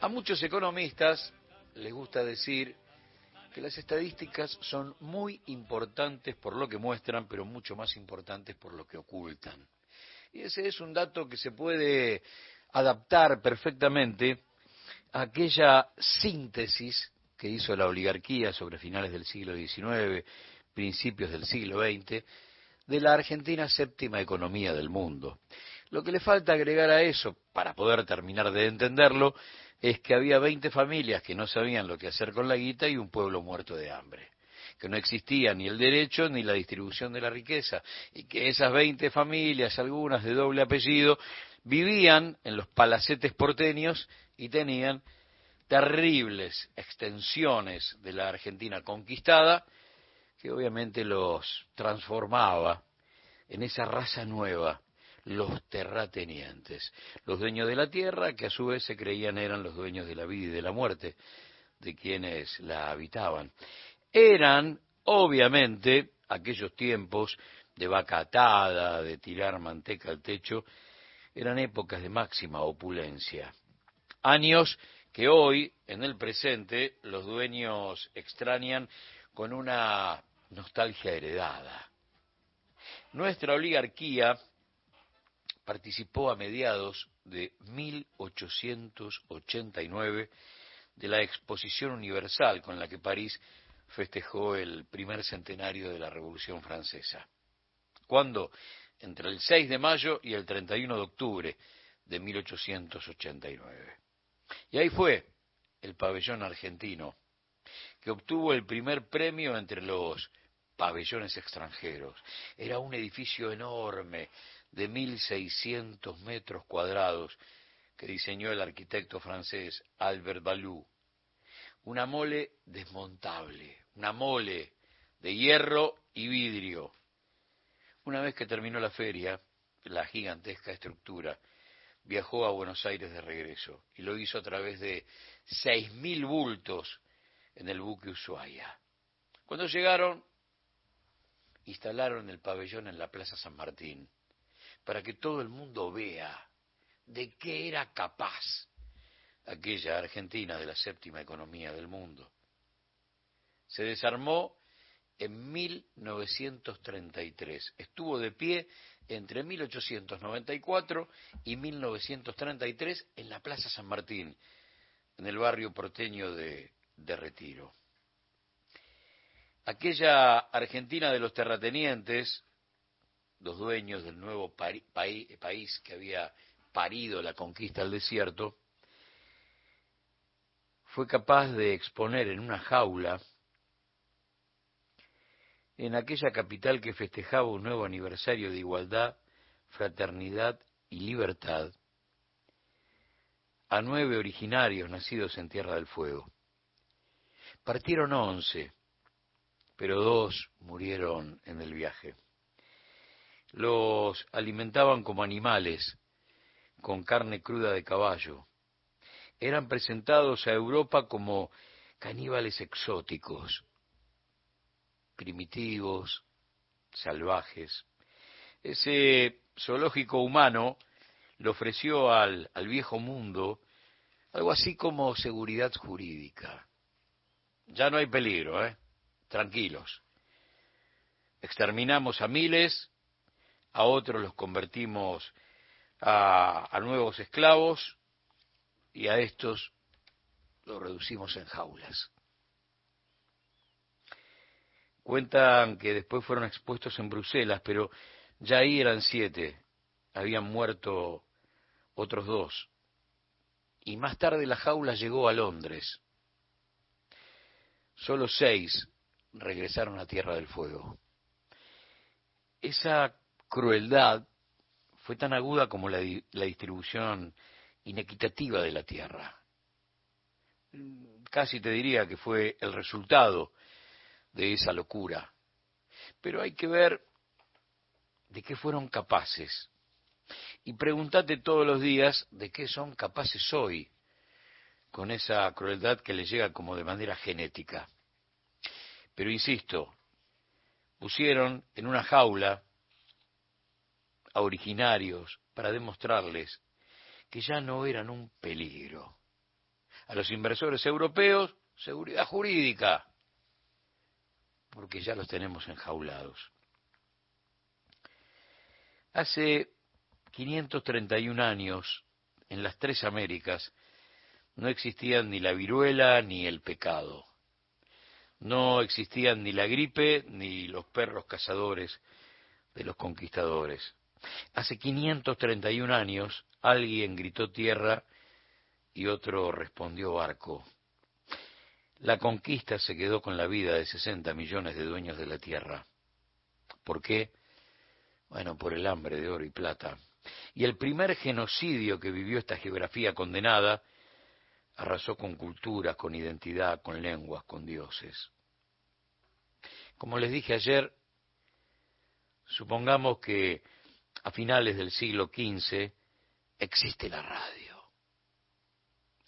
A muchos economistas les gusta decir que las estadísticas son muy importantes por lo que muestran, pero mucho más importantes por lo que ocultan. Y ese es un dato que se puede adaptar perfectamente a aquella síntesis que hizo la oligarquía sobre finales del siglo XIX, principios del siglo XX, de la Argentina séptima economía del mundo. Lo que le falta agregar a eso, para poder terminar de entenderlo, es que había 20 familias que no sabían lo que hacer con la guita y un pueblo muerto de hambre que no existía ni el derecho ni la distribución de la riqueza, y que esas 20 familias, algunas de doble apellido, vivían en los palacetes porteños y tenían terribles extensiones de la Argentina conquistada, que obviamente los transformaba en esa raza nueva, los terratenientes, los dueños de la tierra que a su vez se creían eran los dueños de la vida y de la muerte de quienes la habitaban. Eran, obviamente, aquellos tiempos de vaca atada, de tirar manteca al techo, eran épocas de máxima opulencia. Años que hoy, en el presente, los dueños extrañan con una nostalgia heredada. Nuestra oligarquía participó a mediados de 1889 de la Exposición Universal con la que París festejó el primer centenario de la Revolución Francesa. ¿Cuándo? Entre el 6 de mayo y el 31 de octubre de 1889. Y ahí fue el pabellón argentino, que obtuvo el primer premio entre los pabellones extranjeros. Era un edificio enorme de 1.600 metros cuadrados que diseñó el arquitecto francés Albert Ballou. Una mole desmontable, una mole de hierro y vidrio. Una vez que terminó la feria, la gigantesca estructura viajó a Buenos Aires de regreso y lo hizo a través de seis mil bultos en el buque Ushuaia. Cuando llegaron, instalaron el pabellón en la Plaza San Martín para que todo el mundo vea de qué era capaz aquella Argentina de la séptima economía del mundo. Se desarmó en 1933. Estuvo de pie entre 1894 y 1933 en la Plaza San Martín, en el barrio porteño de, Retiro. Aquella Argentina de los terratenientes, los dueños del nuevo país que había parido la conquista del desierto, fue capaz de exponer en una jaula en aquella capital que festejaba un nuevo aniversario de igualdad, fraternidad y libertad, a nueve originarios nacidos en Tierra del Fuego. Partieron once, pero dos murieron en el viaje. Los alimentaban como animales, con carne cruda de caballo. Eran presentados a Europa como caníbales exóticos, primitivos, salvajes. Ese zoológico humano le ofreció al, al viejo mundo algo así como seguridad jurídica. Ya no hay peligro, ¿eh? Tranquilos. Exterminamos a miles, a otros los convertimos a, nuevos esclavos y a estos los reducimos en jaulas. Cuentan que después fueron expuestos en Bruselas, pero ya ahí eran siete, habían muerto otros dos. Y más tarde la jaula llegó a Londres. Solo seis regresaron a Tierra del Fuego. Esa crueldad fue tan aguda como la, distribución inequitativa de la tierra. Casi te diría que fue el resultado de esa locura. Pero hay que ver de qué fueron capaces. Y pregúntate todos los días de qué son capaces hoy con esa crueldad que les llega como de manera genética. Pero insisto, pusieron en una jaula a originarios para demostrarles que ya no eran un peligro, a los inversores europeos seguridad jurídica, porque ya los tenemos enjaulados. Hace 531 años, en las tres Américas, no existían ni la viruela ni el pecado. No existían ni la gripe ni los perros cazadores de los conquistadores. Hace 531 años alguien gritó tierra y otro respondió barco. La conquista se quedó con la vida de 60 millones de dueños de la tierra. ¿Por qué? Bueno, por el hambre de oro y plata. Y el primer genocidio que vivió esta geografía condenada arrasó con culturas, con identidad, con lenguas, con dioses. Como les dije ayer, supongamos que a finales del siglo XV existe la radio.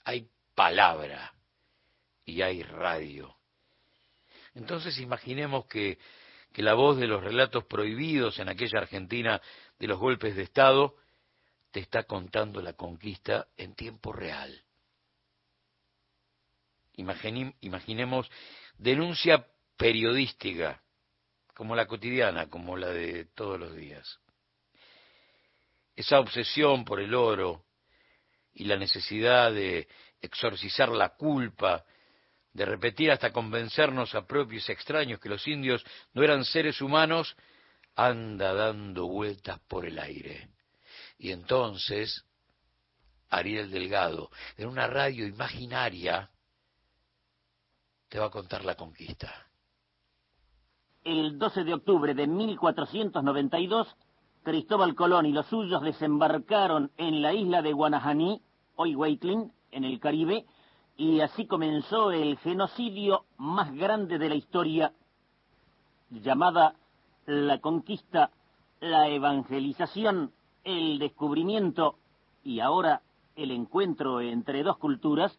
Hay palabra y hay radio. Entonces imaginemos que, que la voz de los relatos prohibidos en aquella Argentina de los golpes de Estado te está contando la conquista en tiempo real imaginemos, denuncia periodística, como la cotidiana, como la de todos los días. Esa obsesión por el oro y la necesidad de exorcizar la culpa, de repetir hasta convencernos a propios extraños que los indios no eran seres humanos, anda dando vueltas por el aire. Y entonces, Ariel Delgado, en una radio imaginaria, te va a contar la conquista. El 12 de octubre de 1492, Cristóbal Colón y los suyos desembarcaron en la isla de Guanajaní, hoy Wakeling, en el Caribe, y así comenzó el genocidio más grande de la historia, llamada la conquista, la evangelización, el descubrimiento y ahora el encuentro entre dos culturas,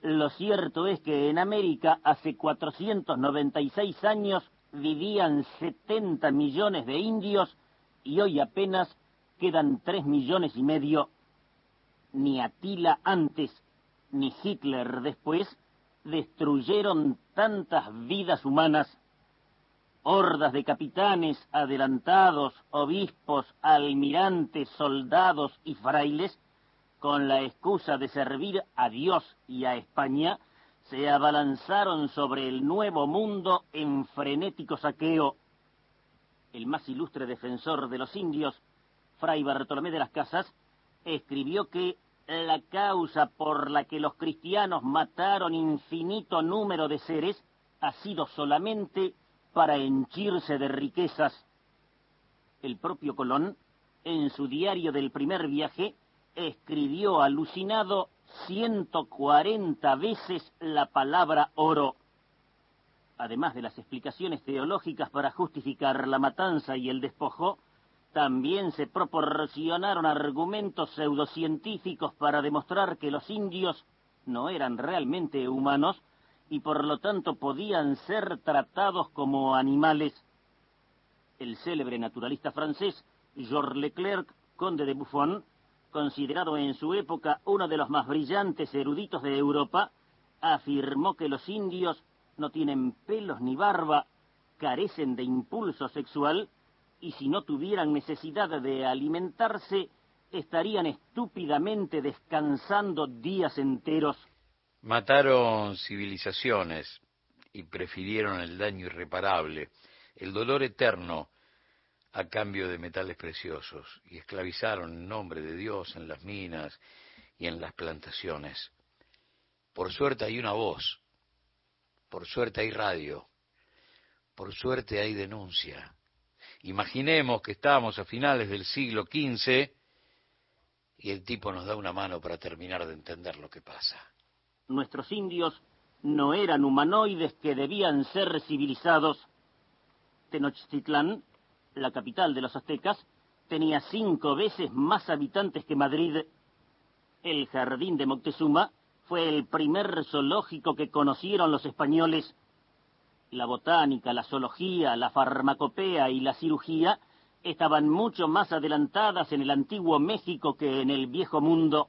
lo cierto es que en América hace 496 años vivían 70 millones de indios y hoy apenas quedan 3 millones y medio. Ni Atila antes ni Hitler después destruyeron tantas vidas humanas. Hordas de capitanes adelantados, obispos, almirantes, soldados y frailes con la excusa de servir a Dios y a España, se abalanzaron sobre el nuevo mundo en frenético saqueo. El más ilustre defensor de los indios, Fray Bartolomé de las Casas, escribió que la causa por la que los cristianos mataron infinito número de seres ha sido solamente para henchirse de riquezas. El propio Colón, en su diario del primer viaje, escribió alucinado 140 veces la palabra oro. Además de las explicaciones teológicas para justificar la matanza y el despojo, también se proporcionaron argumentos pseudocientíficos para demostrar que los indios no eran realmente humanos y por lo tanto podían ser tratados como animales. El célebre naturalista francés Georges Leclerc, conde de Buffon, considerado en su época uno de los más brillantes eruditos de Europa, afirmó que los indios no tienen pelos ni barba, carecen de impulso sexual y si no tuvieran necesidad de alimentarse, estarían estúpidamente descansando días enteros. Mataron civilizaciones y prefirieron el daño irreparable, el dolor eterno a cambio de metales preciosos y esclavizaron en nombre de Dios en las minas y en las plantaciones. Por suerte hay una voz, por suerte hay radio, por suerte hay denuncia. Imaginemos que estamos a finales del siglo XV y el tipo nos da una mano para terminar de entender lo que pasa. Nuestros indios no eran humanoides que debían ser civilizados. Tenochtitlán la capital de los aztecas, tenía cinco veces más habitantes que Madrid. El jardín de Moctezuma fue el primer zoológico que conocieron los españoles. La botánica, la zoología, la farmacopea y la cirugía estaban mucho más adelantadas en el antiguo México que en el viejo mundo.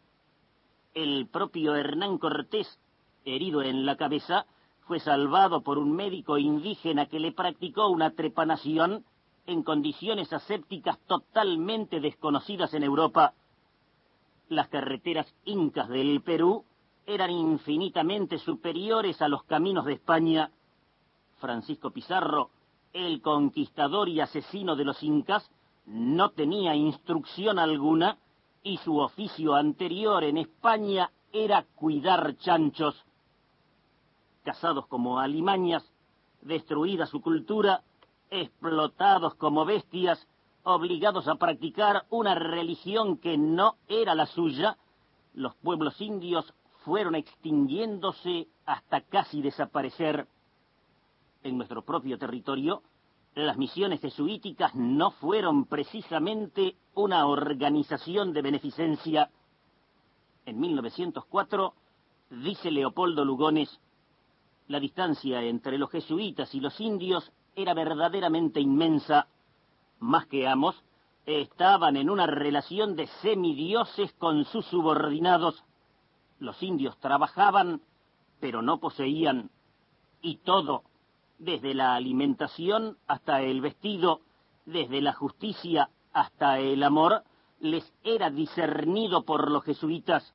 El propio Hernán Cortés herido en la cabeza, fue salvado por un médico indígena que le practicó una trepanación en condiciones asépticas totalmente desconocidas en Europa. Las carreteras incas del Perú eran infinitamente superiores a los caminos de España. Francisco Pizarro, el conquistador y asesino de los incas, no tenía instrucción alguna y su oficio anterior en España era cuidar chanchos. Cazados como alimañas, destruida su cultura, explotados como bestias, obligados a practicar una religión que no era la suya, los pueblos indios fueron extinguiéndose hasta casi desaparecer. En nuestro propio territorio, las misiones jesuíticas no fueron precisamente una organización de beneficencia. En 1904, dice Leopoldo Lugones, la distancia entre los jesuitas y los indios era verdaderamente inmensa. Más que amos, estaban en una relación de semidioses con sus subordinados. Los indios trabajaban, pero no poseían, y todo, desde la alimentación hasta el vestido, desde la justicia hasta el amor, les era discernido por los jesuitas.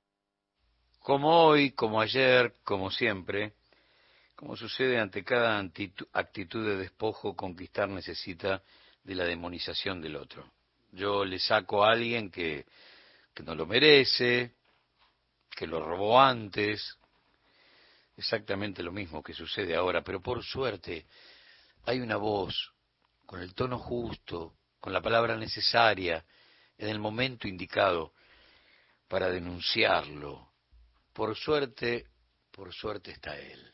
Como hoy, como ayer, como siempre, como sucede ante cada actitud de despojo, conquistar necesita de la demonización del otro. Yo le saco a alguien que, que no lo merece, que lo robó antes, exactamente lo mismo que sucede ahora, pero por suerte hay una voz con el tono justo, con la palabra necesaria, en el momento indicado para denunciarlo. Por suerte, por suerte está él.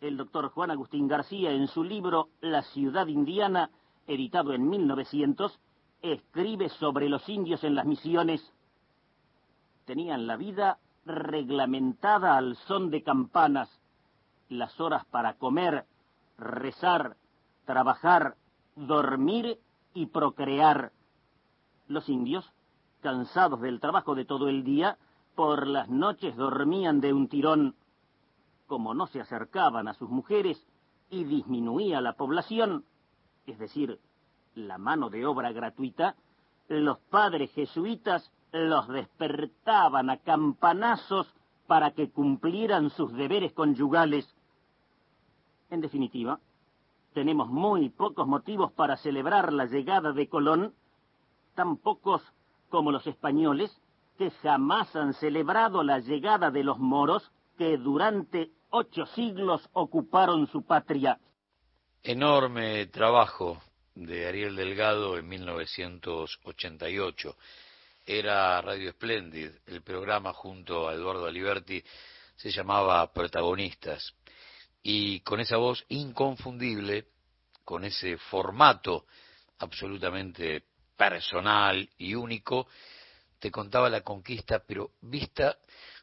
El doctor Juan Agustín García, en su libro La ciudad indiana, editado en 1900, escribe sobre los indios en las misiones tenían la vida reglamentada al son de campanas, las horas para comer, rezar, trabajar, dormir y procrear. Los indios, cansados del trabajo de todo el día, por las noches dormían de un tirón. Como no se acercaban a sus mujeres y disminuía la población, es decir, la mano de obra gratuita, los padres jesuitas los despertaban a campanazos para que cumplieran sus deberes conyugales. En definitiva, tenemos muy pocos motivos para celebrar la llegada de Colón, tan pocos como los españoles, que jamás han celebrado la llegada de los moros que durante ocho siglos ocuparon su patria. Enorme trabajo de Ariel Delgado en 1988 era Radio Splendid, el programa junto a Eduardo Aliberti se llamaba Protagonistas. Y con esa voz inconfundible, con ese formato absolutamente personal y único, te contaba la conquista, pero vista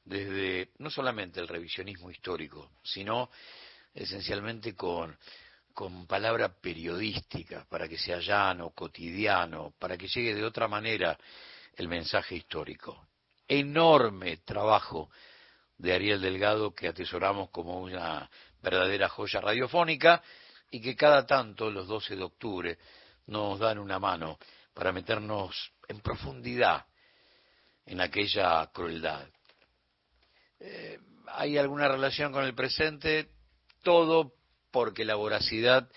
desde no solamente el revisionismo histórico, sino esencialmente con, con palabra periodística, para que sea llano, cotidiano, para que llegue de otra manera el mensaje histórico. Enorme trabajo de Ariel Delgado que atesoramos como una verdadera joya radiofónica y que cada tanto, los 12 de octubre, nos dan una mano para meternos en profundidad en aquella crueldad. Eh, ¿Hay alguna relación con el presente? Todo porque la voracidad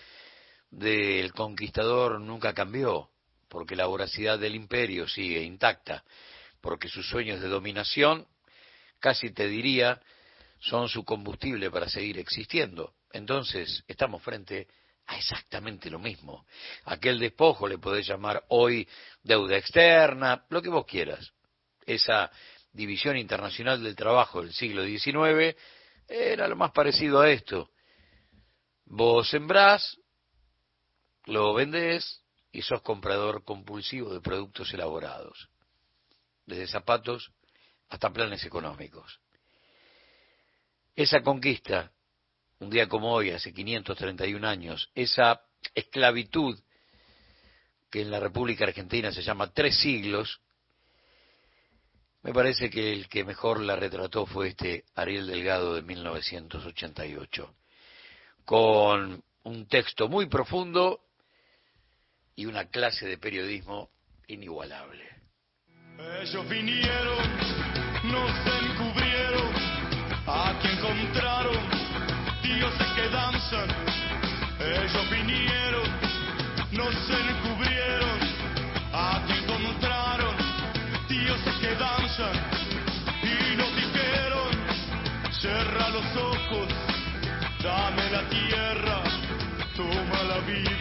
del conquistador nunca cambió porque la voracidad del imperio sigue intacta, porque sus sueños de dominación, casi te diría, son su combustible para seguir existiendo. Entonces, estamos frente a exactamente lo mismo. Aquel despojo le podés llamar hoy deuda externa, lo que vos quieras. Esa división internacional del trabajo del siglo XIX era lo más parecido a esto. Vos sembrás, lo vendés, y sos comprador compulsivo de productos elaborados, desde zapatos hasta planes económicos. Esa conquista, un día como hoy, hace 531 años, esa esclavitud que en la República Argentina se llama tres siglos, Me parece que el que mejor la retrató fue este Ariel Delgado de 1988, con un texto muy profundo y una clase de periodismo inigualable. Ellos vinieron, nos encubrieron, aquí encontraron dioses que danzan. Ellos vinieron, nos encubrieron, aquí encontraron dioses que danzan y nos dijeron, cierra los ojos, dame la tierra, toma la Biblia,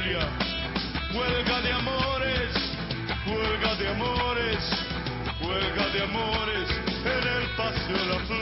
huelga de amores en el paseo de las flores.